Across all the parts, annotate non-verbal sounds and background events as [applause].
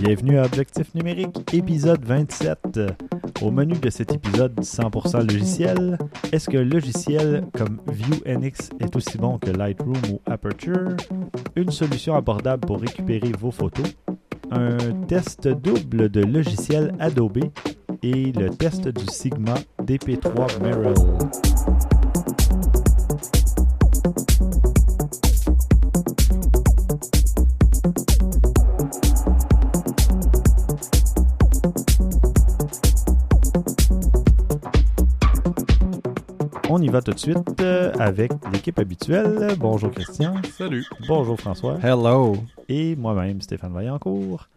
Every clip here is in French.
Bienvenue à Objectif numérique, épisode 27. Au menu de cet épisode 100% logiciel, est-ce que logiciel comme VueNX est aussi bon que Lightroom ou Aperture? Une solution abordable pour récupérer vos photos? Un test double de logiciel Adobe et le test du Sigma DP3 Merrill. On y va tout de suite euh, avec l'équipe habituelle. Bonjour Christian. Salut. Bonjour François. Hello. Et moi-même, Stéphane Vaillancourt.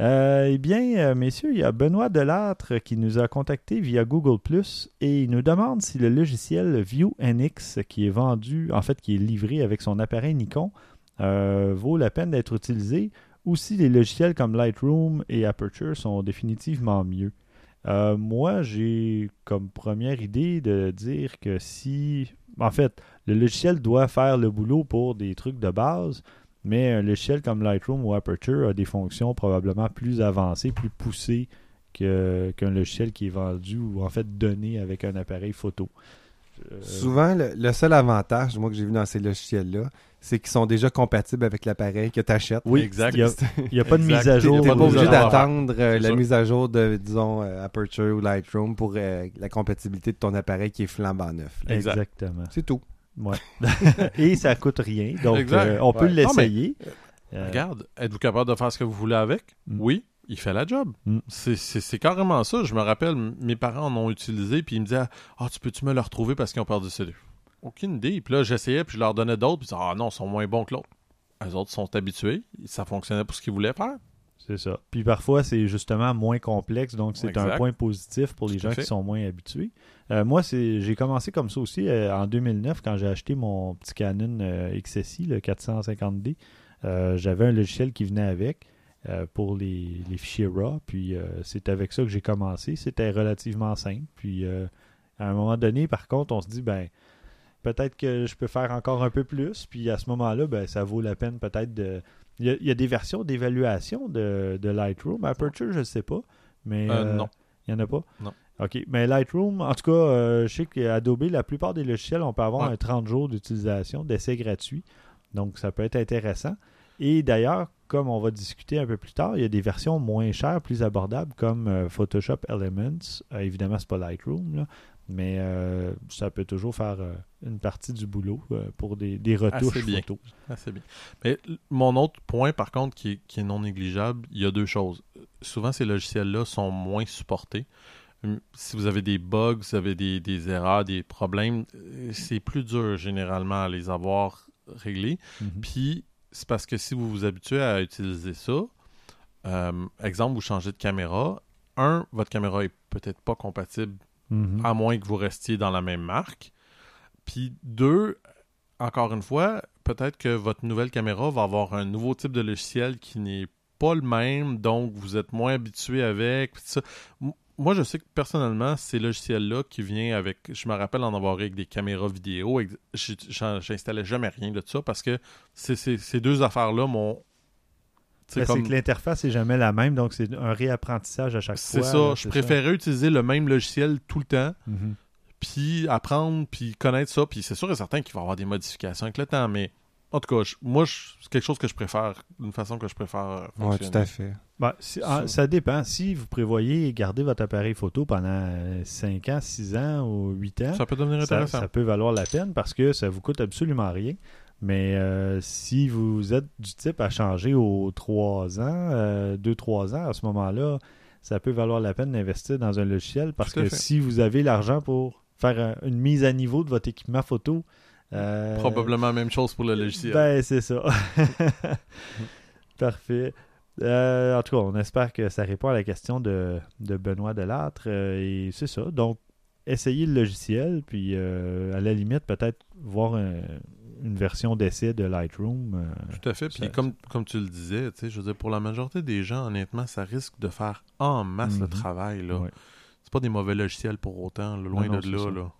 Euh, eh bien, euh, messieurs, il y a Benoît Delattre qui nous a contacté via Google Plus et il nous demande si le logiciel ViewNX qui est vendu, en fait, qui est livré avec son appareil Nikon, euh, vaut la peine d'être utilisé ou si les logiciels comme Lightroom et Aperture sont définitivement mieux. Euh, moi, j'ai comme première idée de dire que si. En fait, le logiciel doit faire le boulot pour des trucs de base, mais un logiciel comme Lightroom ou Aperture a des fonctions probablement plus avancées, plus poussées qu'un logiciel qui est vendu ou en fait donné avec un appareil photo. Euh, Souvent, le, le seul avantage, moi, que j'ai vu dans ces logiciels-là, c'est qu'ils sont déjà compatibles avec l'appareil que tu achètes. oui, exact. Il n'y a, il y a pas de Exact. mise à jour. T'es pas T'es obligé d'attendre euh, la mise à jour de, disons, euh, Aperture ou Lightroom pour euh, la compatibilité de ton appareil qui est flambant neuf. là. Exactement. C'est tout. Ouais. [laughs] Et ça coûte rien. Donc, euh, on peut Ouais. l'essayer. Euh, Regarde, êtes-vous capable de faire ce que vous voulez avec? Mm. Oui, il fait la job. Mm. C'est- carrément ça. Je me rappelle, mes parents en ont utilisé, puis ils me disaient Ah, tu peux-tu me le retrouver parce qu'ils ont perdu CD Aucune idée. Puis là, j'essayais, puis je leur donnais d'autres, puis ils disaient Ah non, ils sont moins bons que l'autre. Les autres sont habitués, ça fonctionnait pour ce qu'ils voulaient faire. C'est ça. Puis parfois, c'est justement moins complexe, donc c'est un point positif pour les gens fait. qui sont moins habitués. Euh, moi, c'est j'ai commencé comme ça aussi euh, en 2009 quand j'ai acheté mon petit Canon euh, XSI, le 450D. Euh, J'avais un logiciel qui venait avec euh, pour les, les fichiers RAW, puis euh, c'est avec ça que j'ai commencé. C'était relativement simple. Puis euh, à un moment donné, par contre, on se dit, ben peut-être que je peux faire encore un peu plus. Puis à ce moment-là, ben, ça vaut la peine peut-être de. Il y, a, il y a des versions d'évaluation de, de Lightroom. Aperture, je ne sais pas. Mais euh, non. il n'y en a pas? Non. OK. Mais Lightroom, en tout cas, euh, je sais qu'Adobe, la plupart des logiciels, on peut avoir Ouais. un 30 jours d'utilisation, d'essai gratuit. Donc, ça peut être intéressant. Et d'ailleurs, comme on va discuter un peu plus tard, il y a des versions moins chères, plus abordables, comme euh, Photoshop Elements. Euh, évidemment, c'est pas Lightroom, là, mais euh, ça peut toujours faire une partie du boulot pour des, des retouches Assez bien. photos. C'est bien. Mais mon autre point, par contre, qui est, qui est non négligeable, il y a deux choses. Souvent, ces logiciels-là sont moins supportés. Hum, Si vous avez des bugs, vous avez des, des erreurs, des problèmes, c'est plus dur généralement à les avoir réglés. Mhm. Puis, c'est parce que si vous vous habituez à utiliser ça, euh, exemple, vous changez de caméra, un, votre caméra est peut-être pas compatible Mhm. à moins que vous restiez dans la même marque. Puis deux, encore une fois, peut-être que votre nouvelle caméra va avoir un nouveau type de logiciel qui n'est pas le même, donc vous êtes moins habitué avec. ça. Moi, je sais que personnellement, ces logiciels-là qui viennent avec, je me rappelle en avoir avec des caméras vidéo, j'installais jamais rien de ça parce que ces deux affaires-là m'ont. Ben, C'est comme- que l'interface n'est jamais la même, donc c'est un réapprentissage à chaque fois. C'est ça, je préférais utiliser le même logiciel tout le temps Mhm. puis apprendre, puis connaître ça. Puis c'est sûr et certain qu'il va y avoir des modifications avec le temps, mais en tout cas, je- moi, je- c'est quelque chose que je préfère, d'une façon que je préfère euh, fonctionner. tout à fait. Ben, si- ah, Ça. ça dépend. Si vous prévoyez garder votre appareil photo pendant 5 ans, 6 ans ou 8 ans, Ça peut devenir ça, intéressant. ça peut valoir la peine parce que ça vous coûte absolument rien. Mais euh, si vous êtes du type à changer aux 3 ans, 2-3 ans, à ce moment-là, ça peut valoir la peine d'investir dans un logiciel parce que fait. si vous avez l'argent pour faire un- une mise à niveau de votre équipement photo, euh, Probablement la même chose pour le logiciel. ben, c'est ça. [laughs] Parfait. Euh, en tout cas, on espère que ça répond à la question de, de Benoît Delattre. euh, et c'est ça. Donc, essayez le logiciel, puis à la limite, peut-être voir un- une version d'essai de Lightroom. Tout à fait. Puis Ça- comme, comme tu le disais, je veux dire, pour la majorité des gens, honnêtement, ça risque de faire en masse le Mhm. travail. là. Ouais. C'est pas des mauvais logiciels pour autant, là, loin Non, non, de là. là.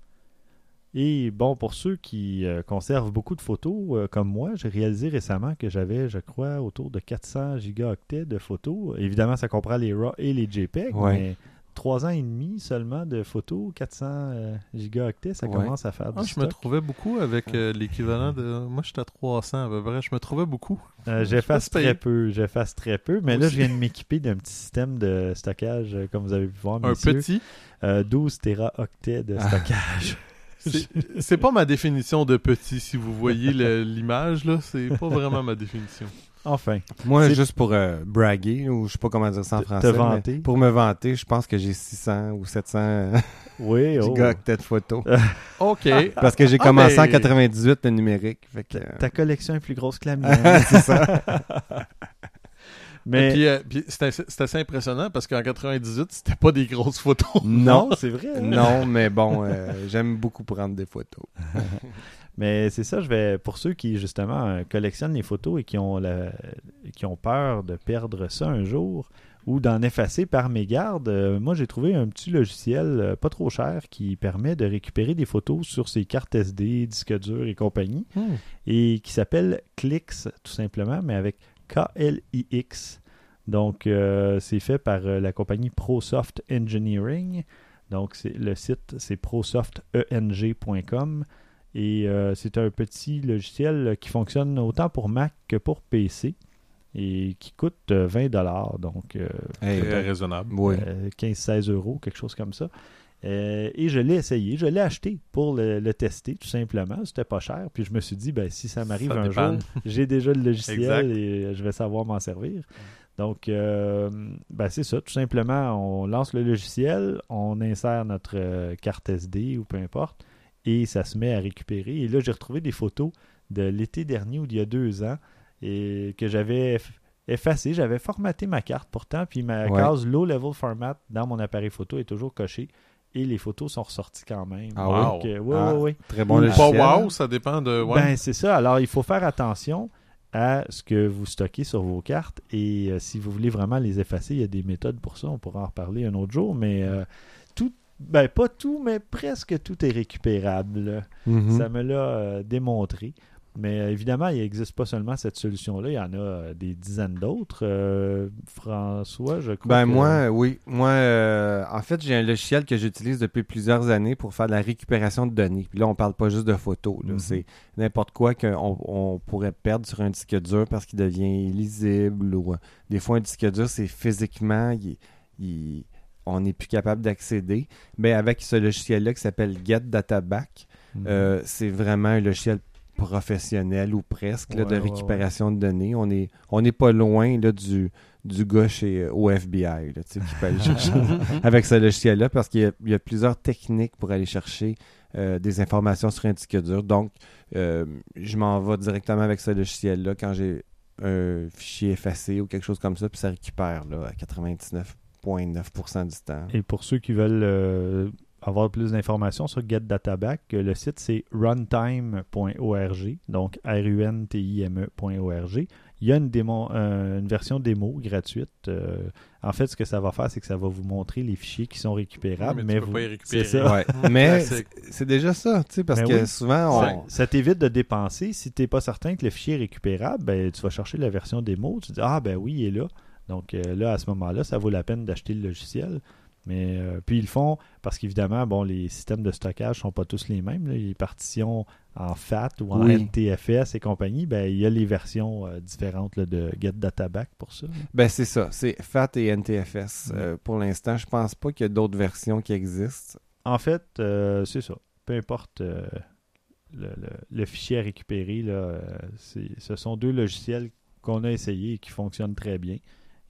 Et bon, pour ceux qui euh, conservent beaucoup de photos, euh, comme moi, j'ai réalisé récemment que j'avais, je crois, autour de 400 gigaoctets de photos. Évidemment, ça comprend les RAW et les JPEG, Ouais. mais 3 ans et demi seulement de photos, 400 euh, gigaoctets, ça Ouais. commence à faire Ah, du je me trouvais beaucoup avec euh, l'équivalent de. Moi, j'étais à 300 à peu près. Je me trouvais beaucoup. Euh, j'efface très peu, j'efface très peu, mais là, je viens de m'équiper d'un petit système de stockage, comme vous avez pu voir, Un messieurs. petit? Euh, 12 téraoctets de Ah. stockage. [laughs] C'est pas ma définition de petit. Si vous voyez [laughs] l'image, là, c'est pas vraiment ma définition. enfin, Moi, C'est- juste pour euh, braguer, ou je sais pas comment dire ça en Te- te français. mais vanter. Pour me vanter, je pense que j'ai 600 ou 700 euh, [laughs] oui, oh. de photos. [laughs] OK. Parce que j'ai Ah, commencé en 98 le numérique. Fait que, euh, Ta collection est plus grosse que la mienne. c'est ça. Mais Puis, euh, puis c'est assez, c'est assez impressionnant parce qu'en 98, c'était pas des grosses photos. Non, c'est vrai. non, mais bon, euh, j'aime beaucoup prendre des photos. [laughs] Mais c'est ça, je vais pour ceux qui justement euh, collectionnent les photos et qui ont la, qui ont peur de perdre ça un jour ou d'en effacer par mégarde, euh, moi j'ai trouvé un petit logiciel euh, pas trop cher qui permet de récupérer des photos sur ses cartes SD, disques durs et compagnie et qui s'appelle Clix tout simplement, mais avec K-L-I-X. Donc, euh, c'est fait par euh, la compagnie ProSoft Engineering. Donc, c'est, le site, c'est prosofteeng.com. Et euh, c'est un petit logiciel qui fonctionne autant pour Mac que pour PC et qui coûte euh, 20 Donc, euh, Hey, Très raisonnable. oui. euh, 15-16 euros, quelque chose comme ça. Euh, et je l'ai essayé, je l'ai acheté pour le, le tester, tout simplement. C'était pas cher. Puis je me suis dit, ben, si ça m'arrive un jour, [laughs] j'ai déjà le logiciel Exact. et euh, je vais savoir m'en servir. Donc, euh, ben, c'est ça, tout simplement. On lance le logiciel, on insère notre carte SD ou peu importe, et ça se met à récupérer. Et là, j'ai retrouvé des photos de l'été dernier ou d'il y a deux ans et que j'avais eff- effacé. J'avais formaté ma carte pourtant, puis ma Ouais. case low level format dans mon appareil photo est toujours cochée et les photos sont ressorties quand même. Ah oui? Donc, euh, ouais, Ah, ouais, ouais. Très bon logiciel. pas wow, ça dépend de. ouais. Ben, c'est ça. Alors, il faut faire attention à ce que vous stockez sur vos cartes. Et euh, si vous voulez vraiment les effacer, il y a des méthodes pour ça. On pourra en reparler un autre jour. Mais euh, tout, ben, pas tout, mais presque tout est récupérable. Mhm. Ça me l'a euh, démontré. Mais euh, évidemment, il n'existe pas seulement cette solution-là. Il y en a euh, des dizaines d'autres. Euh, François, je crois. Ben que- moi, oui. Moi, euh, en fait, j'ai un logiciel que j'utilise depuis plusieurs années pour faire de la récupération de données. Puis là, on parle pas juste de photos. Mhm. C'est n'importe quoi qu'on on pourrait perdre sur un disque dur parce qu'il devient illisible ou des fois un disque dur, c'est physiquement, il- il- on n'est plus capable d'accéder. Mais avec ce logiciel-là qui s'appelle Get Data Back, Mhm. euh, c'est vraiment un logiciel professionnel ou presque là, Ouais, de ouais, récupération de données. On est on n'est pas loin là, du, du gars chez, au FBI là, qui peut aller chercher [laughs] avec ce logiciel-là parce qu'il y, a- il y a plusieurs techniques pour aller chercher euh, des informations sur un disque dur. Donc, euh, je m'en vais directement avec ce logiciel-là quand j'ai un fichier effacé ou quelque chose comme ça, puis ça récupère là, à 99,9% du temps. Et pour ceux qui veulent euh, avoir plus d'informations sur GetDataBack, euh, le site c'est runtime.org, donc R-U-N-T-I-M-E.org. Il y a une, démo, euh, une version démo gratuite. Euh, en fait, ce que ça va faire, c'est que ça va vous montrer les fichiers qui sont récupérables. Mais mais vous- pas y récupérer. c'est ça. Ouais. Mais c'est- déjà ça, tu sais, parce Ben que oui. souvent, Ça, on... ça t'évite de dépenser. Si tu n'es pas certain que le fichier est récupérable, ben, tu vas chercher la version démo. Tu dis Ah, ben oui, il est là. Donc euh, là, à ce moment-là, ça vaut la peine d'acheter le logiciel. Mais euh, puis ils le font parce qu'évidemment, bon, les systèmes de stockage sont pas tous les mêmes. là. Les partitions en FAT ou en Oui. NTFS et compagnie, ben il y a les versions euh, différentes là, de GetDataBack pour ça. Ben c'est ça, c'est FAT et NTFS. Ouais. Euh, pour l'instant, je pense pas qu'il y a d'autres versions qui existent. En fait, c'est ça. Peu importe le, le- le fichier à récupérer, là, ce sont deux logiciels qu'on a essayés et qui fonctionnent très bien.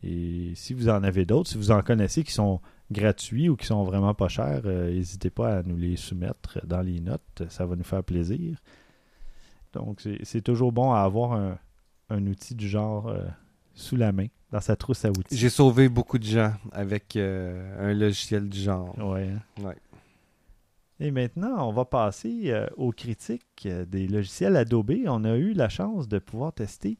Et si vous en avez d'autres, si vous en connaissez qui sont gratuits ou qui sont vraiment pas chers, euh, n'hésitez pas à nous les soumettre dans les notes. Ça va nous faire plaisir. Donc, c'est toujours bon à avoir un, un outil du genre euh, sous la main, dans sa trousse à outils. J'ai sauvé beaucoup de gens avec euh, un logiciel du genre. Ouais. hein. Ouais. Et maintenant, on va passer euh, aux critiques des logiciels Adobe. On a eu la chance de pouvoir tester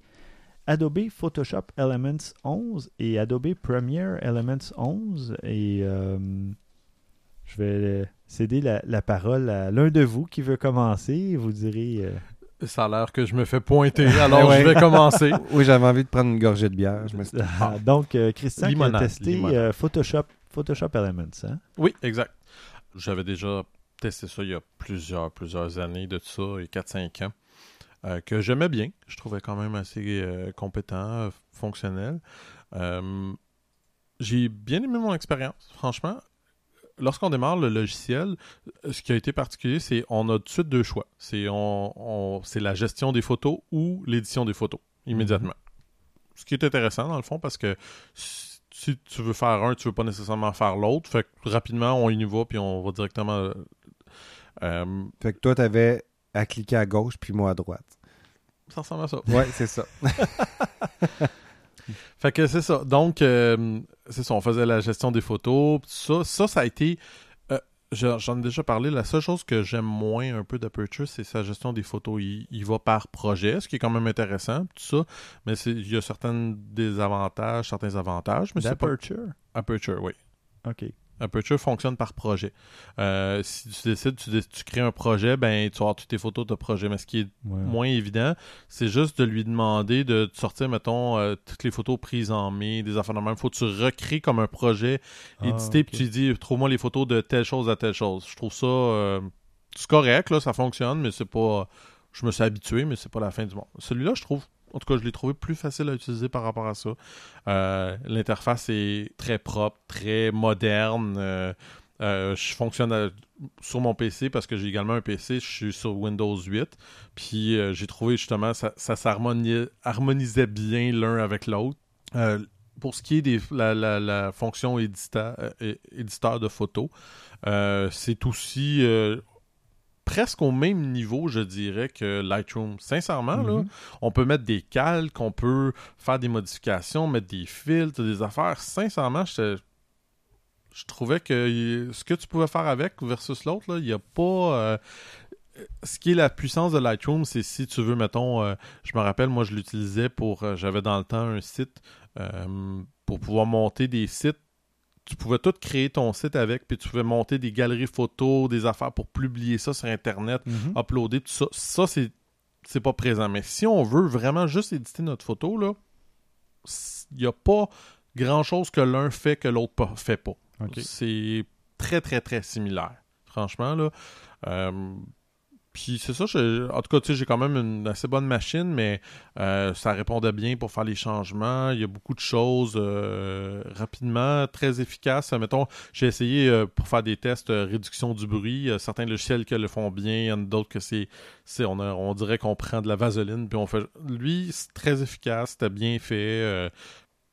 Adobe Photoshop Elements 11 et Adobe Premiere Elements 11. Et euh, je vais céder la, la parole à l'un de vous qui veut commencer. Vous direz. euh, Ça a l'air que je me fais pointer, [laughs] alors Ouais. je vais commencer. [laughs] Oui, j'avais envie de prendre une gorgée de bière. Je me suis dit, ah, donc, euh, Christian qui a Limonade, testé limonade. euh, Photoshop, Photoshop Elements. Hein? Oui, exact. J'avais déjà testé ça il y a plusieurs, plusieurs années de ça, il y a 4-5 ans, euh, que j'aimais bien. Je trouvais quand même assez euh, compétent, fonctionnel. Euh, J'ai bien aimé mon expérience, franchement. Lorsqu'on démarre le logiciel, ce qui a été particulier, c'est on a tout de suite deux choix. C'est on, on- c'est la gestion des photos ou l'édition des photos, immédiatement. Ce qui est intéressant, dans le fond, parce que si tu veux faire un, tu veux pas nécessairement faire l'autre. Fait que rapidement, on y va, puis on va directement. euh, Fait que toi, t'avais à cliquer à gauche, puis moi à droite. ça ressemble à ça. Ouais, c'est ça. [laughs] Fait que c'est ça. Donc, euh, c'est ça, on faisait la gestion des photos. Ça, ça, ça a été. euh, je- J'en ai déjà parlé. La seule chose que j'aime moins un peu d'Aperture, c'est sa gestion des photos. Il, il va par projet, ce qui est quand même intéressant, tout ça. Mais c'est- il y a certains désavantages, certains avantages. Mais c'est pas. Aperture, oui. OK. Aperture fonctionne par projet. Euh, si tu décides, tu, crées un projet, ben tu vas avoir toutes tes photos de projet. Mais ce qui est Ouais. moins évident, c'est juste de lui demander de sortir, mettons, euh, toutes les photos prises en mai, des affaires de même. Faut que tu recrées comme un projet Ah, édité, ok. puis tu dis, trouve-moi les photos de telle chose à telle chose. Je trouve ça, euh, c'est correct, là, ça fonctionne, mais c'est pas, je me suis habitué, mais c'est pas la fin du monde. Celui-là, je trouve, en tout cas, je l'ai trouvé plus facile à utiliser par rapport à ça. Euh, L'interface est très propre, très moderne. euh, euh, je fonctionne sur mon PC parce que j'ai également un PC, je suis sur Windows 8. Puis j'ai trouvé justement ça, ça s'harmoniait- harmonisait bien l'un avec l'autre. Pour ce qui est de la, la- la fonction éditeur de photos, c'est aussi presque au même niveau, je dirais, que Lightroom. Sincèrement, là, Mhm. on peut mettre des calques, on peut faire des modifications, mettre des filtres, des affaires. Sincèrement, je, je trouvais que ce que tu pouvais faire avec versus l'autre, il n'y a pas. euh, ce qui est la puissance de Lightroom, c'est si tu veux, mettons, euh, je me rappelle, moi, je l'utilisais pour. euh, J'avais dans le temps un site pour pouvoir monter des sites. Tu pouvais tout créer ton site avec, puis tu pouvais monter des galeries photos, des affaires pour publier ça sur Internet Mhm. uploader tout ça. Ça, c'est, c'est pas présent. Mais si on veut vraiment juste éditer notre photo, là, il n'y a pas grand chose que l'un fait que l'autre pas- fait pas. C'est très, très, très similaire. Franchement, là. Euh, puis c'est ça, je- en tout cas, j'ai quand même une assez bonne machine, mais euh, ça répondait bien pour faire les changements. Il y a beaucoup de choses euh, rapidement, très efficaces. Mettons, j'ai essayé euh, pour faire des tests réduction du bruit. Certains logiciels qui le font bien, il y en a d'autres que c'est, on, a- on dirait qu'on prend de la vaseline puis on fait. Lui, c'est très efficace, c'était bien fait.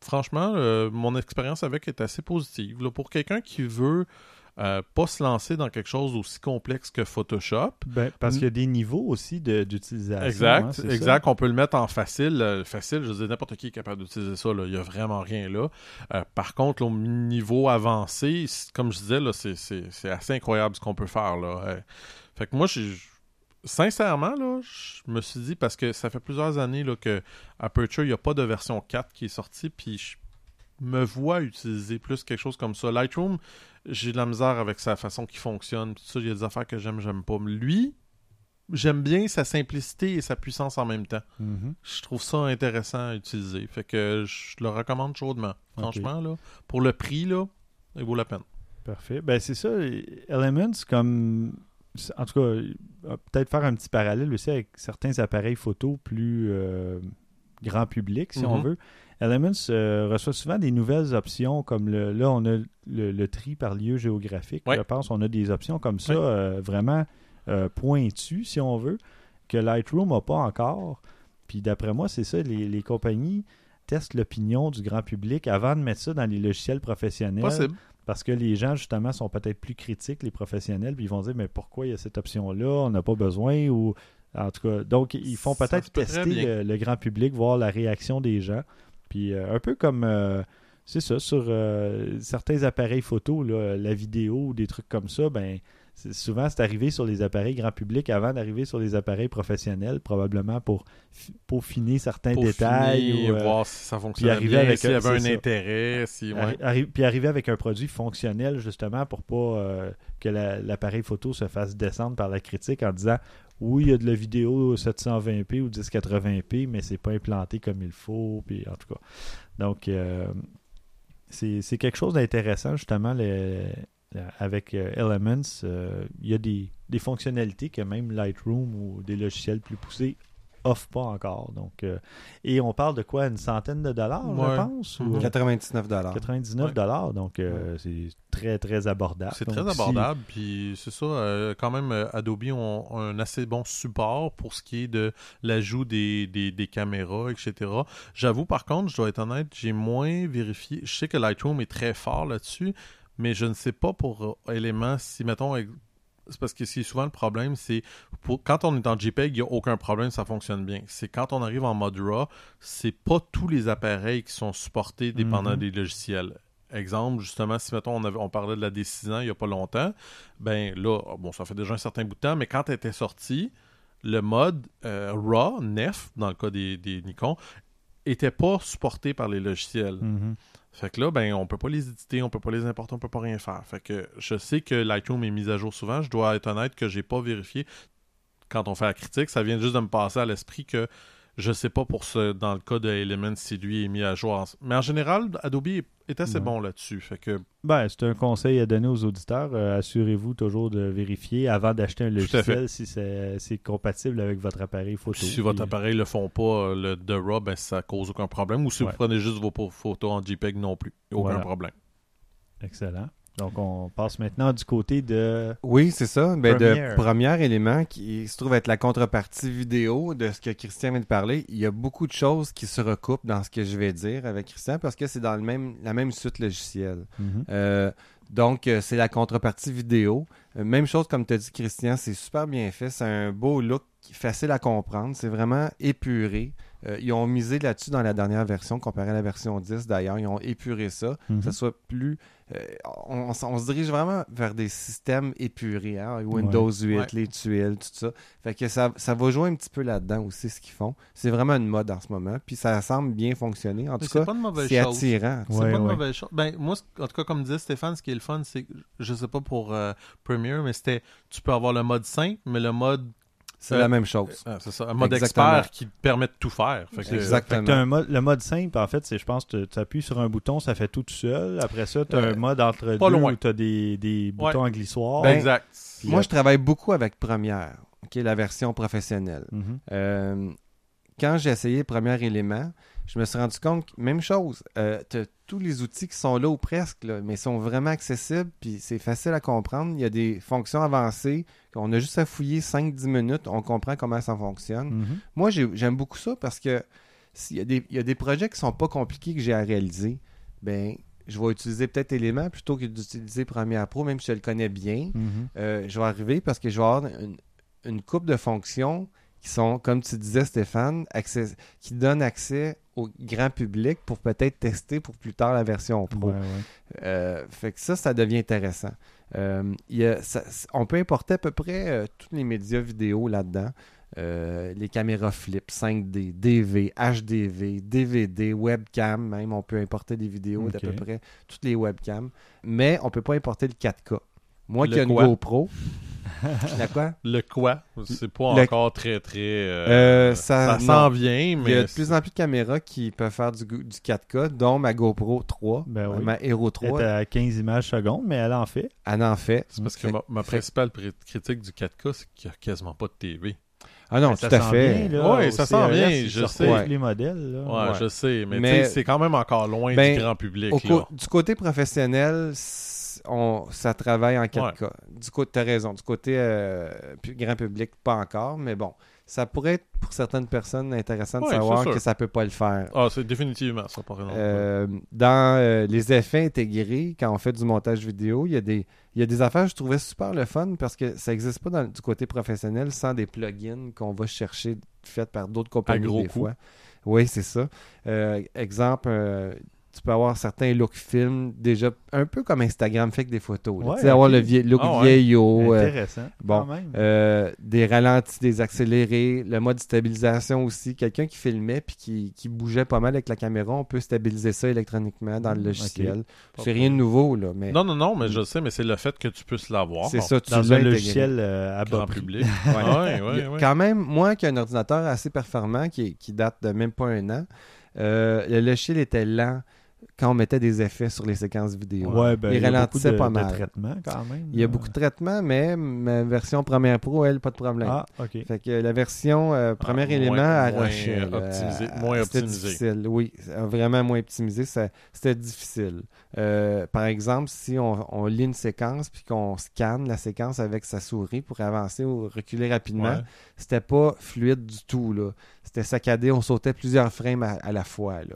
franchement, mon expérience avec est assez positive. Là, pour quelqu'un qui veut euh, pas se lancer dans quelque chose aussi complexe que Photoshop, Ben, parce qu'il y a des niveaux aussi d'utilisation. Exact, hein, c'est exact. On peut le mettre en facile. euh, facile, je veux dire, n'importe qui est capable d'utiliser ça. là. Il n'y a vraiment rien là. Euh, par contre, au niveau avancé, comme je disais, c'est, assez incroyable ce qu'on peut faire. Là. Fait que moi, sincèrement, là, je me suis dit, parce que ça fait plusieurs années là, que Aperture, il n'y a pas de version 4 qui est sortie, puis je me vois utiliser plus quelque chose comme ça. Lightroom, j'ai de la misère avec sa façon qui fonctionne. Tout ça, il y a des affaires que j'aime, j'aime pas. Lui, j'aime bien sa simplicité et sa puissance en même temps. Mhm. Je trouve ça intéressant à utiliser. Fait que je le recommande chaudement. Franchement, là, pour le prix, là, il vaut la peine. Parfait. Ben, c'est ça. Elements, comme. En tout cas, euh, peut-être faire un petit parallèle aussi avec certains appareils photo plus euh, grand public, si on Mhm. veut. Elements euh, reçoit souvent des nouvelles options, comme le, là, on a le, le tri par lieu géographique. Ouais. Je pense on a des options comme ça, Ouais. euh, vraiment euh, pointues, si on veut, que Lightroom n'a pas encore. Puis d'après moi, c'est ça, les, les compagnies testent l'opinion du grand public avant de mettre ça dans les logiciels professionnels. Possible. Parce que les gens, justement, sont peut-être plus critiques, les professionnels, puis ils vont dire, mais pourquoi il y a cette option-là? On n'a pas besoin, ou... En tout cas, donc, ils font peut-être peut tester le grand public, voir la réaction des gens. Puis euh, un peu comme, euh, c'est ça, sur euh, certains appareils photo, la vidéo ou des trucs comme ça, ben souvent, c'est arrivé sur les appareils grand public avant d'arriver sur les appareils professionnels, probablement pour fi- peaufiner certains Pour détails. finir, ou, euh, voir si ça fonctionne arriver bien, avec s'il y avait un ça. intérêt, si... ouais. arri- arri- puis arriver avec un produit fonctionnel, justement, pour pas euh, que la- l'appareil photo se fasse descendre par la critique en disant oui, il y a de la vidéo 720p ou 1080p, mais c'est pas implanté comme il faut. Puis en tout cas. Donc, euh, c'est quelque chose d'intéressant, justement, le- le- avec euh, Elements. euh, Il y a des, des fonctionnalités que même Lightroom ou des logiciels plus poussés offrent pas encore. Donc, euh, et on parle de quoi? Une centaine de dollars, je pense ou, Mhm. euh, 99 dollars. 99 dollars, donc euh, c'est très très abordable. C'est très si- abordable, puis c'est ça, euh, quand même, euh, Adobe ont un assez bon support pour ce qui est de l'ajout des, des, des caméras, etc. J'avoue, par contre, je dois être honnête, j'ai moins vérifié. Je sais que Lightroom est très fort là-dessus, mais je ne sais pas pour euh, éléments si, mettons, c'est parce que c'est souvent le problème, c'est pour, quand on est en JPEG, il n'y a aucun problème, ça fonctionne bien. C'est quand on arrive en mode RAW, c'est pas tous les appareils qui sont supportés dépendant Mhm. des logiciels. Exemple, justement, si mettons on, avait- on parlait de la D600 il n'y a pas longtemps, ben là, bon, ça fait déjà un certain bout de temps, mais quand elle était sortie, le mode euh, RAW, NEF, dans le cas des, des Nikon, était pas supporté par les logiciels. Mhm. Fait que là, ben, on peut pas les éditer, on peut pas les importer, on peut pas rien faire. Fait que je sais que Lightroom est mis à jour souvent. Je dois être honnête que j'ai pas vérifié quand on fait la critique. Ça vient juste de me passer à l'esprit que je sais pas pour ce, dans le cas de Element si lui est mis à jour. en- Mais en général, Adobe est, assez Ouais. bon là-dessus. Fait que Ben, c'est un conseil à donner aux auditeurs. Euh, Assurez-vous toujours de vérifier avant d'acheter un logiciel si c'est compatible avec votre appareil photo. si votre appareil le font pas, euh, le de RAW, ben, ça cause aucun problème. Ou si Ouais. vous prenez juste vos photos en JPEG non plus. Aucun Voilà. problème. Excellent. Donc, on passe maintenant du côté de. Oui, c'est ça. Ben, de premier élément qui se trouve être la contrepartie vidéo de ce que Christian vient de parler. Il y a beaucoup de choses qui se recoupent dans ce que je vais dire avec Christian parce que c'est dans le même, la même suite logicielle. Mhm. Euh, donc, euh, c'est la contrepartie vidéo. Euh, même chose comme tu as dit, Christian, c'est super bien fait. C'est un beau look facile à comprendre. C'est vraiment épuré. Euh, ils ont misé là-dessus dans la dernière version, comparé à la version 10 d'ailleurs. Ils ont épuré ça, Mhm. que ce soit plus. euh, on, on s- on se dirige vraiment vers des systèmes épurés. hein, Windows 8, Ouais. les tuiles, tout ça. Fait que ça, ça va jouer un petit peu là-dedans aussi, ce qu'ils font. C'est vraiment une mode en ce moment. Puis ça semble bien fonctionner. En Mais tout c'est cas, pas une mauvaise c'est chose. attirant. C'est Ouais, pas une mauvaise chose. Ben, moi, en tout cas, comme disait Stéphane, ce qui est le fun, c'est que, je sais pas pour euh, Premiere, mais c'était, tu peux avoir le mode simple, mais le mode, C'est Euh, la même chose. ah, c'est ça, un mode Exactement. expert qui te permet de tout faire. Fait que, Exactement. Fait que t'as un mode, le mode simple, en fait, c'est, je pense, que tu appuies sur un bouton, ça fait tout tout seul. Après ça, tu as Euh, un mode entre pas deux loin. où tu as des, des boutons en glissoire. Ben, exact. Moi, je travaille beaucoup avec Premiere, qui est la version professionnelle. Mhm. Euh, quand j'ai essayé Premier élément, je me suis rendu compte que même chose. Euh, tu as tous les outils qui sont là ou presque, là, mais sont vraiment accessibles, puis c'est facile à comprendre. Il y a des fonctions avancées qu'on a juste à fouiller 5-10 minutes, on comprend comment ça fonctionne. Mhm. Moi, j'ai- j'aime beaucoup ça parce que s'il y, a des- il y a des projets qui sont pas compliqués que j'ai à réaliser, ben je vais utiliser peut-être Element plutôt que d'utiliser Premiere Pro, même si je le connais bien. Mhm. Euh, je vais arriver parce que je vais avoir une, une coupe de fonctions qui sont, comme tu disais, Stéphane, qui donnent accès au grand public pour peut-être tester pour plus tard la version pro. Ouais, ouais. Euh, fait que ça, ça devient intéressant. Euh, il y a- ça- on peut importer à peu près euh, tous les médias vidéo là-dedans. Les caméras flip, 5D, DV, HDV, DVD, webcam, même on peut importer des vidéos d'à peu près toutes les webcams. Mais on peut pas importer le 4K. Moi Le qui ai une? GoPro. La quoi? [laughs] Le quoi? C'est pas Le- encore très, très. euh, Euh, ça- ça s'en vient, Il y mais. a de plus en plus de caméras qui peuvent faire du, go- du 4K, dont ma GoPro 3, Ben oui. ma Hero Elle 3. est à 15 images secondes, mais elle en fait. Elle en fait. C'est parce que Fait- ma, ma fait- principale critique du 4K, c'est qu'il n'y a quasiment pas de TV. Ah non, Mais tout ça à s'en fait. vient, là, Ouais, au ça s'en CES, vient, ils je sais. les modèles. là. Ouais, Ouais. je sais, mais, Mais- c'est quand même encore loin Ben, du grand public. Là. du côté professionnel, c- on, ça travaille en 4K. Du côté, t'as raison. Du côté euh, grand public, pas encore, mais bon, ça pourrait être pour certaines personnes intéressant de Ouais, savoir que ça peut pas le faire. Ah, c'est définitivement ça, par exemple. Euh, dans euh, les effets intégrés, quand on fait du montage vidéo, il y a des, il y a des affaires que je trouvais super le fun parce que ça n'existe pas dans, du côté professionnel sans des plugins qu'on va chercher faites par d'autres compagnies des fois. Oui, c'est ça. Euh, exemple, tu peux avoir certains looks films déjà un peu comme Instagram fait que des photos. Ouais, tu sais, avoir le vie- look Ah ouais. vieillot, euh, Intéressant. bon, quand même. euh, des ralentis, des accélérés, le mode stabilisation aussi. Quelqu'un qui filmait puis qui, qui bougeait pas mal avec la caméra, on peut stabiliser ça électroniquement dans le Mm, logiciel. C'est rien de nouveau, là, mais Non, non, non, mais je sais, mais c'est le fait que tu puisses l'avoir. c'est Bon, ça, tu Dans un logiciel euh, à bas public. [laughs] Ouais. ouais, Il y ouais, a ouais. Quand même, moi qui ai un ordinateur assez performant qui, qui date de même pas un an, euh, le logiciel était lent quand on mettait des effets sur les séquences vidéo. Ouais, ben, Il il y a beaucoup ralentissait de, pas de mal. traitements quand même. Il y a beaucoup de traitements, mais ma version Premiere Pro, elle, pas de problème. Ah, ok. Fait que la version euh, premier moins- élément à moins Rochelle. optimisé- euh, moins c'était optimisé. difficile, oui, euh, vraiment moins optimisé, c'était difficile. Euh, par exemple, si on, on lit une séquence puis qu'on scanne la séquence avec sa souris pour avancer ou reculer rapidement, Ouais. c'était pas fluide du tout là. C'était saccadé, on sautait plusieurs frames à, à la fois là.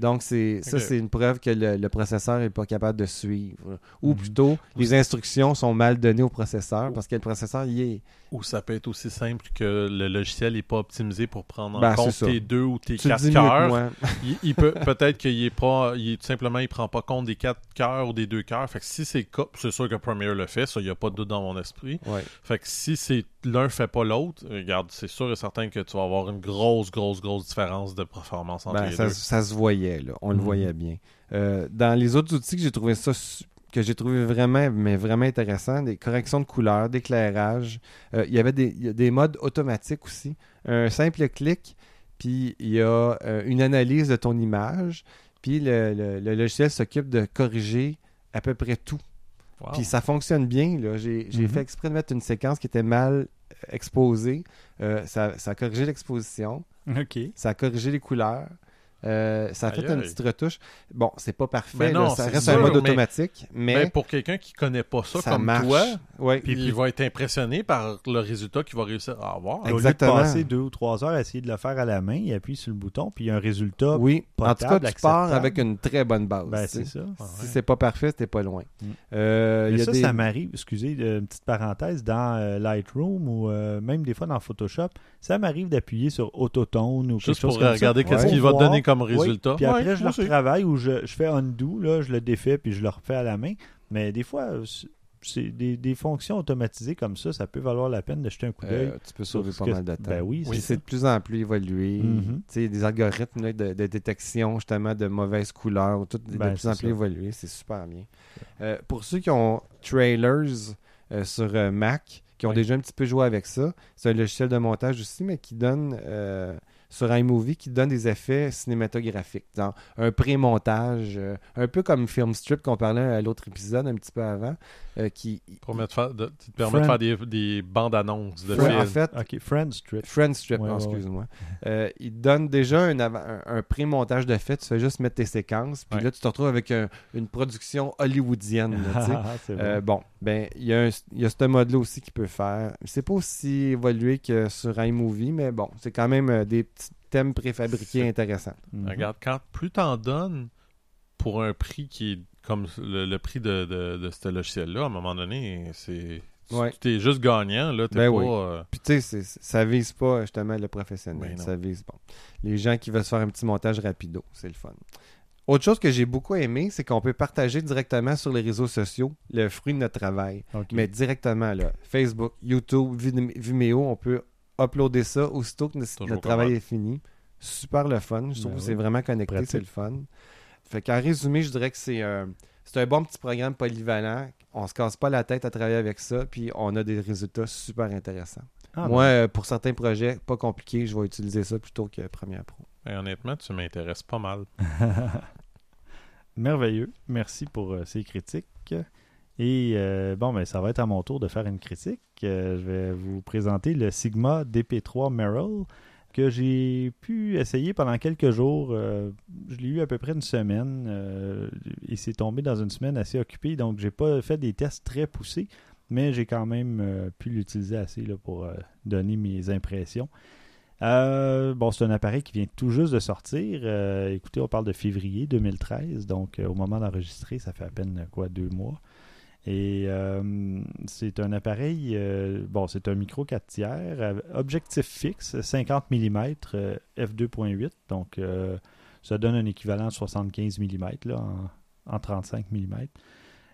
Donc c'est ça c'est une preuve que le, le processeur est pas capable de suivre ou Mhm. plutôt les instructions sont mal données au processeur parce que le processeur il est Ou ça peut être aussi simple que le logiciel n'est pas optimisé pour prendre en Ben, compte tes deux ou tes tu quatre cœurs. Il, il peut peut-être qu'il est pas, il est tout simplement il prend pas compte des quatre cœurs ou des deux cœurs. Fait que si c'est c'est sûr que Premiere le fait, ça il y a pas de doute dans mon esprit. Ouais. Fait que si c'est l'un fait pas l'autre, regarde, c'est sûr et certain que tu vas avoir une grosse, grosse, grosse différence de performance entre Ben, les ça, deux. ça se voyait, là. on le Mhm. voyait bien. Euh, dans les autres outils que j'ai trouvé ça que j'ai trouvé vraiment, mais vraiment intéressant, des corrections de couleurs, d'éclairage. Euh, il y avait des, il y a des modes automatiques aussi. Un simple clic, puis il y a euh, une analyse de ton image, puis le, le- le logiciel s'occupe de corriger à peu près tout. Wow. Puis ça fonctionne bien. J'ai Mhm. fait exprès de mettre une séquence qui était mal euh, exposée. Euh, ça, ça a corrigé l'exposition. Ça a corrigé les couleurs. Euh, ça a Aïe, fait une aïe. petite retouche. Bon, c'est pas parfait. Là, non, ça reste sûr, un mode mais- automatique, mais, Ben, pour quelqu'un qui connaît pas ça, ça comme marche. toi, Ouais. puis il va être impressionné par le résultat qu'il va réussir à avoir. Au lieu de Exactement. passer deux ou trois heures à essayer de le faire à la main, il appuie sur le bouton, puis il y a un résultat. Oui, en tout cas, potable, tu pars avec une très bonne base. Ben, c'est ça. Ah Si c'est pas parfait, t'es pas loin. Mm. Euh, il Mais y a ça, des- ça m'arrive, excusez, une petite parenthèse, dans euh, Lightroom ou euh, même des fois dans Photoshop, ça m'arrive d'appuyer sur Autotone ou quelque Juste chose pour comme regarder ça. qu'est-ce qu'il va te donner voir. Comme Oui, résultat. Puis après, Ouais, je le retravaille ou je, je fais undo, là, je le défais puis je le refais à la main. Mais des fois, c'est- des, des fonctions automatisées comme ça, ça peut valoir la peine de jeter un coup d'œil. euh, tu peux sauver pas mal de temps. Ben oui, c'est de plus en plus évolué. Mhm. Tu sais, des algorithmes là, de, de détection justement de mauvaises couleurs, tout de Ben, plus en plus ça. évolué. C'est super bien. Euh, pour ceux qui ont trailers euh, sur euh, Mac, qui ont Oui. déjà un petit peu joué avec ça, c'est un logiciel de montage aussi, mais qui donne euh, sur iMovie qui donne des effets cinématographiques. Genre un pré-montage, euh, un peu comme Film Strip qu'on parlait à l'autre épisode un petit peu avant, euh, qui fa- de- qui te permet de Friend- faire des, des bandes annonces de films. en fait, OK, Friends Strip. Friend Strip, Ouais, non, ouais, excuse-moi. Euh, il donne déjà un, un, un pré-montage de fait. Tu fais juste mettre tes séquences. Puis Ouais. là, tu te retrouves avec un- une production hollywoodienne. là. Ah, [laughs] Euh, bon. ben, il y, a a ce mode-là aussi qu'il peut faire. C'est pas aussi évolué que sur iMovie, mais bon, c'est quand même euh, des petits C'est- intéressants. Mhm. Regarde, quand plus t'en donnes pour un prix qui est comme le, le prix de, de, de ce logiciel-là, à un moment donné, c'est. Ouais. Tu es juste gagnant, là. T'es Ben pas. oui. euh, Puis tu sais, ça vise pas justement le professionnel. Ben ça vise bon. Les gens qui veulent se faire un petit montage rapido, c'est le fun. Autre chose que j'ai beaucoup aimé, c'est qu'on peut partager directement sur les réseaux sociaux le fruit de notre travail. Mais directement, là, Facebook, YouTube, Vim- Vimeo, on peut uploader ça aussitôt que notre, Toujours notre travail est fini. Super le fun. Je trouve Ben que oui. c'est vraiment connecté, c'est le fun. Fait qu'en résumé, je dirais que c'est un, c'est un bon petit programme polyvalent. On se casse pas la tête à travailler avec ça, puis on a des résultats super intéressants. Ah, Moi, euh, pour certains projets pas compliqués, je vais utiliser ça plutôt que Premiere Pro. ben, honnêtement, tu m'intéresses pas mal. [laughs] [laughs] Merveilleux. Merci pour euh, ces critiques. Et euh, bon, ben, ça va être à mon tour de faire une critique. Euh, je vais vous présenter le Sigma DP3 Merrill que j'ai pu essayer pendant quelques jours. Euh, je l'ai eu à peu près une semaine et c'est tombé dans une semaine assez occupée. Donc, j'ai pas fait des tests très poussés, mais j'ai quand même pu l'utiliser assez là, pour donner mes impressions. Bon, c'est un appareil qui vient tout juste de sortir. Écoutez, on parle de février 2013, donc au moment d'enregistrer, ça fait à peine quoi deux mois. Et euh, c'est un appareil, euh, bon, c'est un micro 4 tiers, euh, objectif fixe, 50 mm, f2.8, donc Ça donne un équivalent de 75 mm là, en, en 35 mm.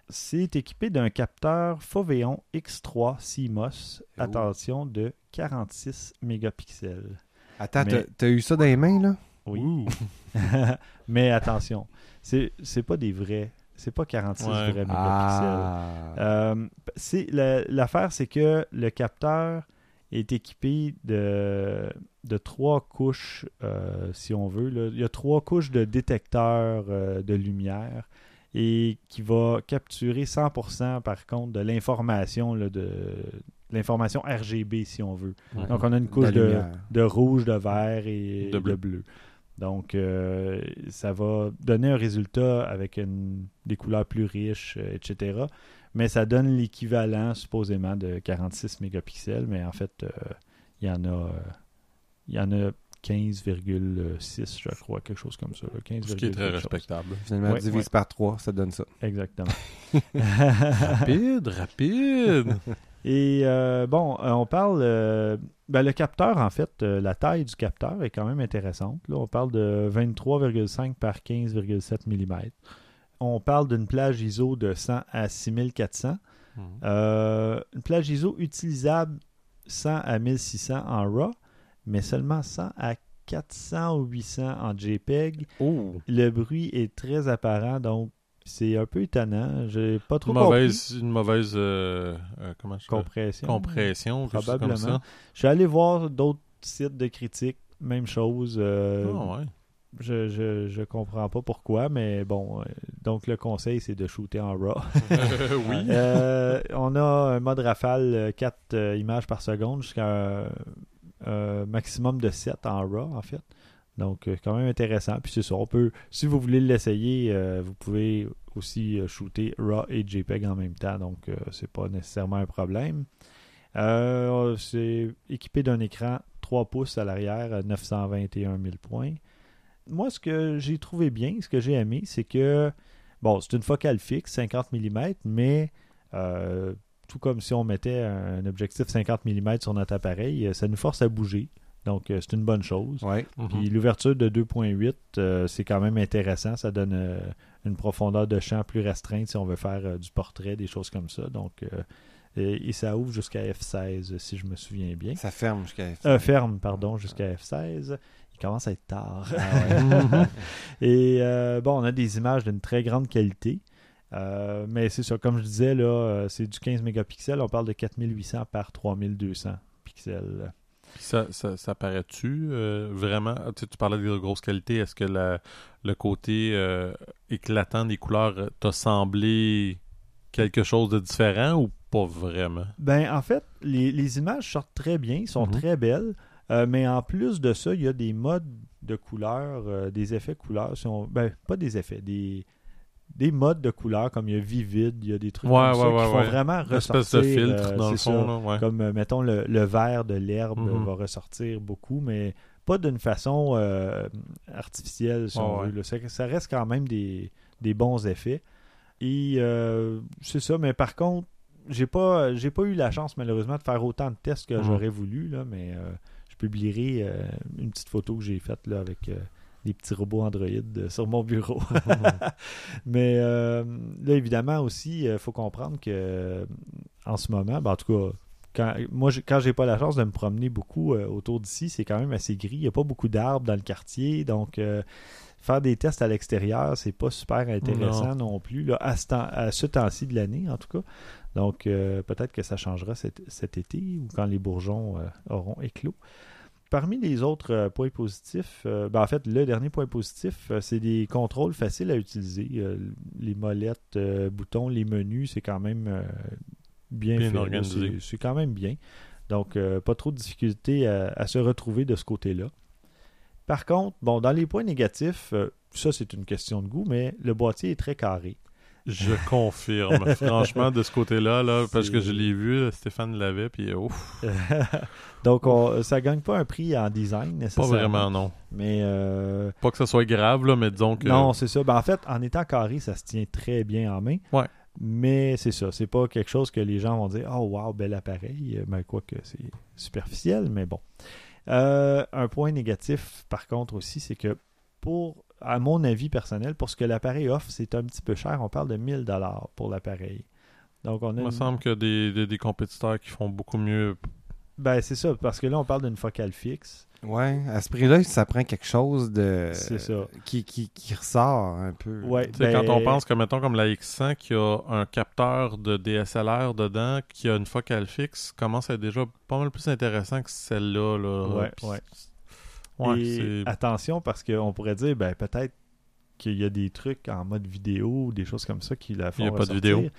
C'est équipé d'un capteur Foveon X3 CMOS, Oh. attention, de 46 mégapixels. Attends, Mais- t'as- eu ça dans les mains, là? Oui. [laughs] Mais attention, c'est pas des vrais, c'est pas 46 Ouais. vrais mégapixels. Ah. Euh, L'affaire, c'est que le capteur est équipé de, de trois couches, euh, si on veut. là. Il y a trois couches de détecteurs euh, de lumière et qui va capturer 100% par contre de l'information là, de l'information RGB si on veut. Ouais. Donc on a une couche de, rouge, de vert et De de bleu. Donc, euh, ça va donner un résultat avec une- des couleurs plus riches, euh, etc. Mais ça donne l'équivalent, supposément, de 46 mégapixels. Mais en fait, euh, il y en a, euh, il y en a 15,6, je crois, quelque chose comme ça. là, 15, Ce qui est très quelque chose. respectable. Finalement, Ouais, divise ouais. par 3, ça donne ça. Exactement. [laughs] [laughs] Rapide, rapide. Et euh, bon, euh, on parle. euh, ben, le capteur, en fait, euh, la taille du capteur est quand même intéressante. Là, on parle de 23,5 par 15,7 mm. On parle d'une plage ISO de 100 à 6400. Mhm. Une plage ISO utilisable 100 à 1600 en RAW, mais seulement 100 à 400 ou 800 en JPEG. Oh, Le bruit est très apparent, donc c'est un peu étonnant. J'ai pas trop une mauvaise, une mauvaise euh, euh, comment je compression. compression, comme Probablement. ça. Je suis allé voir d'autres sites de critiques, même chose. euh, Ah ouais. je, je, je comprends pas pourquoi, mais bon. donc le conseil, c'est de shooter en RAW. [laughs] Oui. On a un mode rafale 4 images par seconde jusqu'à un, maximum de 7 en RAW, en fait. Donc, quand même intéressant. Puis c'est ça, on peut, si vous voulez l'essayer, euh, vous pouvez aussi euh, shooter RAW et JPEG en même temps. Donc, euh, c'est pas nécessairement un problème. Euh, c'est équipé d'un écran 3 pouces à l'arrière, à 921 000 points. Moi, ce que j'ai trouvé bien, ce que j'ai aimé, c'est que, bon, c'est une focale fixe, 50 mm, mais tout comme si on mettait un objectif 50 mm sur notre appareil, ça nous force à bouger. Donc, euh, c'est une bonne chose. Ouais. Mhm. Puis l'ouverture de 2.8, euh, c'est quand même intéressant. Ça donne euh, une profondeur de champ plus restreinte si on veut faire euh, du portrait, des choses comme ça. Donc, euh, et, et ça ouvre jusqu'à F16, si je me souviens bien. Ça ferme jusqu'à Euh, ferme, pardon, jusqu'à F16. Il commence à être tard. Ah [laughs] [laughs] Et euh, bon, on a des images d'une très grande qualité. Euh, mais c'est ça, comme je disais, là, c'est du 15 mégapixels. On parle de 4800 par 3200 pixels. Ça, ça, ça paraît-tu euh, vraiment? Tu, sais, tu parlais de grosse qualité. Est-ce que la- le côté euh, éclatant des couleurs t'a semblé quelque chose de différent ou pas vraiment? Ben, en fait, les, les images sortent très bien, sont Mhm. très belles. Euh, mais en plus de ça, il y a des modes de couleurs, des effets couleurs. Si on- ben, pas des effets, des, des modes de couleurs, comme il y a Vivid, il y a des trucs Ouais, comme ça ouais, qui font vraiment ressortir. de filtre euh, dans le fond. Là. Comme, euh, mettons, le, le vert de l'herbe Mhm. va ressortir beaucoup, mais pas d'une façon euh, artificielle, si on veut. là. Ça, ça reste quand même des, des bons effets. Et euh, c'est ça, mais par contre, j'ai pas j'ai pas eu la chance, malheureusement, de faire autant de tests que Mhm. j'aurais voulu, là, mais euh, je publierai euh, une petite photo que j'ai faite là, avec euh, des petits robots Android euh, sur mon bureau. [laughs] [laughs] Mais euh, là, évidemment, aussi, il faut comprendre que euh, en ce moment, ben, en tout cas, quand, moi, j'ai- quand j'ai pas la chance de me promener beaucoup euh, autour d'ici, c'est quand même assez gris. Il n'y a pas beaucoup d'arbres dans le quartier. Donc, euh, faire des tests à l'extérieur, c'est pas super intéressant non, plus, là, à ce, temps- à ce temps-ci de l'année, en tout cas. Donc, euh, peut-être que ça changera cet, cet été ou quand les bourgeons euh, auront éclos. Parmi les autres euh, points positifs, euh, ben, en fait, le dernier point positif, euh, c'est des contrôles faciles à utiliser. Les molettes, boutons, les menus, c'est quand même bien, Bien fait. organisé. C'est- quand même bien. Donc, pas trop de difficultés à, à se retrouver de ce côté-là. Par contre, bon, dans les points négatifs, ça c'est une question de goût, mais le boîtier est très carré. Je confirme. [laughs] Franchement, de ce côté-là, là, parce que je l'ai vu, Stéphane l'avait, puis ouf, [laughs] Donc, on, ça gagne pas un prix en design pas nécessairement. vraiment, non. Mais euh, Pas que ça soit grave, là, mais disons que. Non, c'est ça. Ben, en fait, en étant carré, ça se tient très bien en main. Ouais. Mais c'est ça. C'est pas quelque chose que les gens vont dire Oh, wow, bel appareil. Euh, Ben, quoi que c'est superficiel, mais bon. Euh, un point négatif, par contre, aussi, c'est que pour à mon avis personnel, pour ce que l'appareil offre, c'est un petit peu cher. On parle de 1000 dollars pour l'appareil. Donc, on a Il me une- semble qu'il y a des, des, des compétiteurs qui font beaucoup mieux. Ben, c'est ça, parce que là, on parle d'une focale fixe. Ouais, à ce prix-là, ça prend quelque chose de C'est ça. qui, qui, qui ressort un peu. Ouais, Tu sais, ben, Quand on pense que, mettons, comme la X100 qui a un capteur de DSLR dedans, qui a une focale fixe, commence à être déjà pas mal plus intéressant que celle-là. Là. Ouais, Puis- ouais. Ouais, Et c'est- attention, parce qu'on pourrait dire, ben, peut-être qu'il y a des trucs en mode vidéo ou des choses comme ça qui la font Il y a pas de ressortir. vidéo.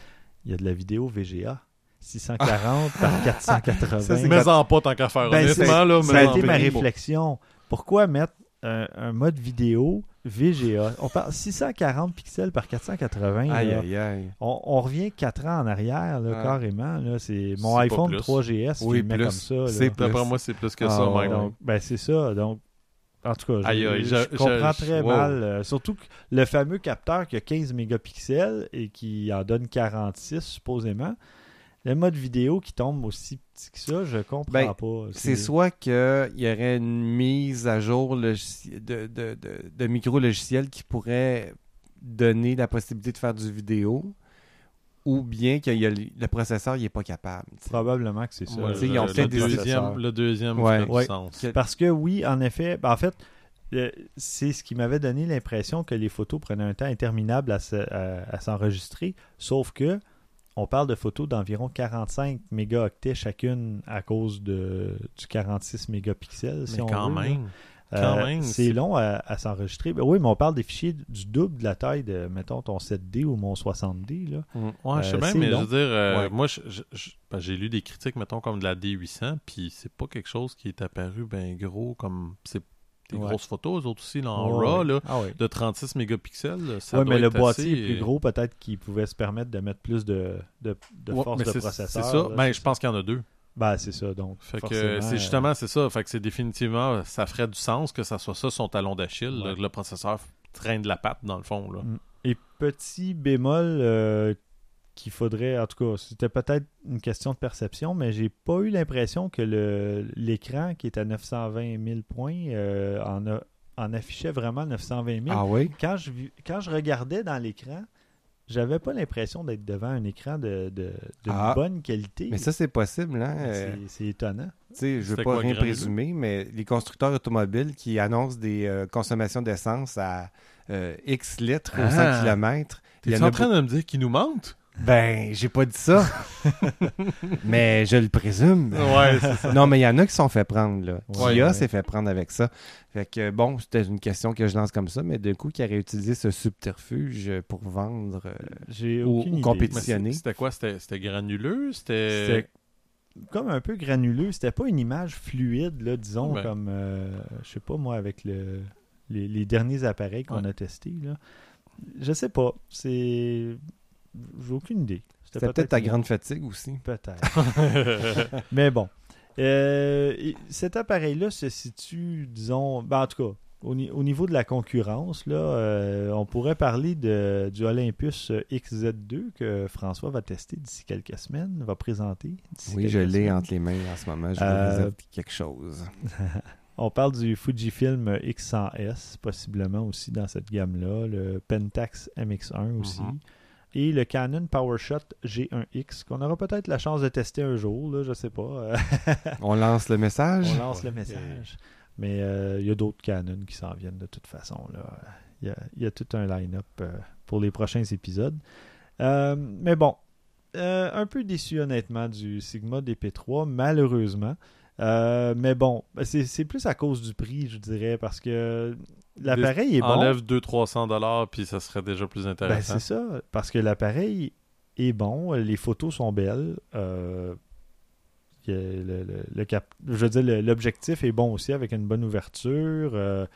Il y a de la vidéo VGA. 640 par [laughs] 480. Ça, c'est Mais en pas tant qu'à faire, Ben, honnêtement. là, ça a été ma réflexion. Pourquoi mettre un, un mode vidéo VGA On parle 640 pixels par 480. Aïe, aïe, aïe. On, on revient 4 ans en arrière, là, carrément. Là. C'est mon iPhone plus. 3GS Oui, qui met comme ça. D'après moi, c'est plus que Ah, ça. Donc, ben c'est ça. Donc, en tout cas, je, Aïe, aïe, je je- comprends je- très wow. mal. euh, surtout que le fameux capteur qui a 15 mégapixels et qui en donne 46 supposément. Le mode vidéo qui tombe aussi petit que ça, je comprends Ben, pas. C'est soit qu'il y aurait une mise à jour logici- de, de, de, de micro-logiciels qui pourrait donner la possibilité de faire du vidéo, ou bien que le processeur il est pas capable. Probablement que c'est ça. Ouais, ils le- ont le deuxième, le deuxième Ouais. Ouais. sens. Que- Parce que oui, en effet, ben, en fait, le- c'est ce qui m'avait donné l'impression que les photos prenaient un temps interminable à, se- à- à s'enregistrer, sauf que on parle de photos d'environ 45 mégaoctets chacune à cause de, du 46 mégapixels, si Mais on quand veut, là. Euh, c'est long à, à s'enregistrer. Ben oui, mais on parle des fichiers du double de la taille de, mettons, ton 7D ou mon 60D. Là. Ouais, je sais Euh, bien, mais je long. veux dire, euh, Ouais. moi, je- je- je- ben, j'ai lu des critiques, mettons, comme de la D800, puis c'est pas quelque chose qui est apparu ben gros, comme c'est des Ouais. grosses photos, eux autres aussi, là, en Ouais, RAW, là, Ah de 36 mégapixels. doit mais le boîtier est plus gros, peut-être qu'il pouvait se permettre de mettre plus de, de, de force de processeur. C'est ça. là, ben, je pense qu'il y en a deux. Ben, c'est ça, donc. Fait que c'est euh, justement, c'est ça. Fait que c'est définitivement, ça ferait du sens que ça soit ça son talon d'Achille. Ouais. Le processeur traîne de la patte, dans le fond. Là. Mm. Et petit bémol euh, qu'il faudrait, en tout cas, c'était peut-être une question de perception, mais j'ai pas eu l'impression que le l'écran qui est à 920 000 points euh, en, a- en affichait vraiment 920 000. Ah oui? Quand, je, vis- quand je regardais dans l'écran, j'avais pas l'impression d'être devant un écran de, de, de Ah. bonne qualité. Mais ça, c'est possible, hein? euh, c'est c'est étonnant. Tu sais, je veux pas quoi, rien présumer, mais les constructeurs automobiles qui annoncent des euh, consommations d'essence à euh, X litres au Ah. 100 km. T'es en en a train de me dire qu'il nous mentent? Ben, j'ai pas dit ça. [laughs] mais je le présume. Ouais, c'est ça. Non, mais il y en a qui se sont fait prendre, là. Ouais, Kia ouais. s'est fait prendre avec ça. Fait que, bon, c'était une question que je lance comme ça, mais de coup, qui aurait utilisé ce subterfuge pour vendre euh, J'ai Ou- aucune ou idée. compétition. Mais c'est- Positionné. C'était quoi? C'était c'était granuleux? C'était... C'était comme un peu granuleux. C'était pas une image fluide, là, disons, comme, euh, je sais pas moi, avec le, les, les derniers appareils qu'on Ouais. a testés. Là. Je sais pas. C'est. J'ai aucune idée. C'était peut-être ta grande fatigue aussi. Peut-être. [laughs] [laughs] Mais bon. Euh, et cet appareil-là se situe, disons, ben, en tout cas, au, ni- au niveau de la concurrence, là, euh, on pourrait parler de, du Olympus XZ2 que François va tester d'ici quelques semaines, va présenter. Oui, je l'ai entre les mains en ce moment. Je Euh, représente quelque chose. [laughs] On parle du Fujifilm X100S, possiblement aussi dans cette gamme-là, le Pentax MX1 aussi, Mhm. Et le Canon PowerShot G1X, qu'on aura peut-être la chance de tester un jour, là, je sais pas. On lance le message? On lance le message. Mais euh, il y a d'autres Canon qui s'en viennent de toute façon. Il y a, il y a tout un line-up euh, pour les prochains épisodes. Euh, mais bon, euh, un peu déçu honnêtement du Sigma DP3, malheureusement. Euh, mais bon, ben, c'est plus à cause du prix, je dirais, parce que l'appareil est bon. Enlève 200-300 dollars, puis ça serait déjà plus Ben, intéressant. c'est ça, parce que l'appareil est bon, les photos sont belles. euh, il y a le, le- le cap- je veux dire, l'objectif est bon aussi avec une bonne ouverture. euh,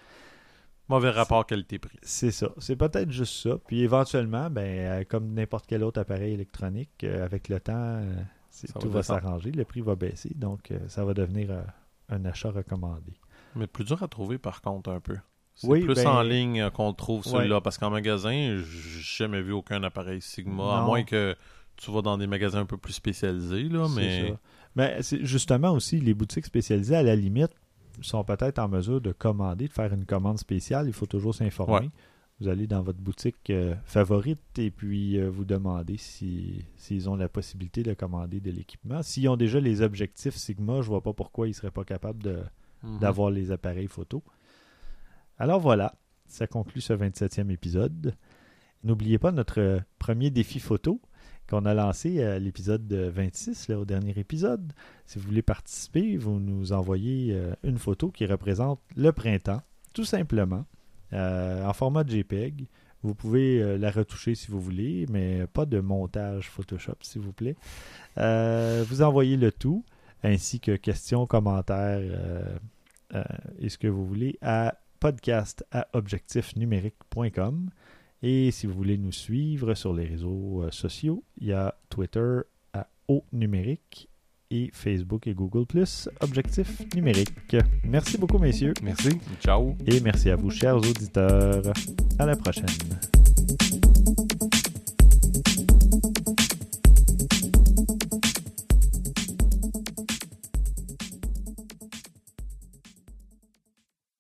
Mauvais rapport qualité-prix. c'est ça. C'est peut-être juste ça. Puis éventuellement, ben, comme n'importe quel autre appareil électronique, avec le temps, tout va s'arranger. Le prix va baisser. Donc, euh, ça va devenir euh, un achat recommandé. Mais plus dur à trouver, par contre, un peu. C'est Oui, plus ben- en ligne euh, qu'on trouve Ouais. celui-là. Parce qu'en magasin, j'ai jamais vu aucun appareil Sigma. À moins que tu vas dans des magasins un peu plus spécialisés. Là, mais ça. Mais c'est justement aussi les boutiques spécialisées, à la limite, sont peut-être en mesure de commander, de faire une commande spéciale. Il faut toujours s'informer. Ouais. Vous allez dans votre boutique euh, favorite et puis euh, vous demandez si- s'ils ont la possibilité de commander de l'équipement. S'ils ont déjà les objectifs Sigma, je vois pas pourquoi ils seraient pas capables de, Mhm. d'avoir les appareils photo. Alors voilà, ça conclut ce 27e épisode. N'oubliez pas notre euh, premier défi photo qu'on a lancé à l'épisode de 26, là, au dernier épisode. Si vous voulez participer, vous nous envoyez une photo qui représente le printemps, tout simplement, en format JPEG. Vous pouvez euh, la retoucher si vous voulez, mais pas de montage Photoshop, s'il vous plaît. Euh, vous envoyez le tout, ainsi que questions, commentaires euh, euh, et ce que vous voulez à podcast à objectifnumérique.com. Et si vous voulez nous suivre sur les réseaux euh, sociaux, il y a Twitter à O numérique et Facebook et Google Objectif numérique. Merci beaucoup, messieurs, Merci. Ciao. et merci à vous, chers auditeurs. À la prochaine.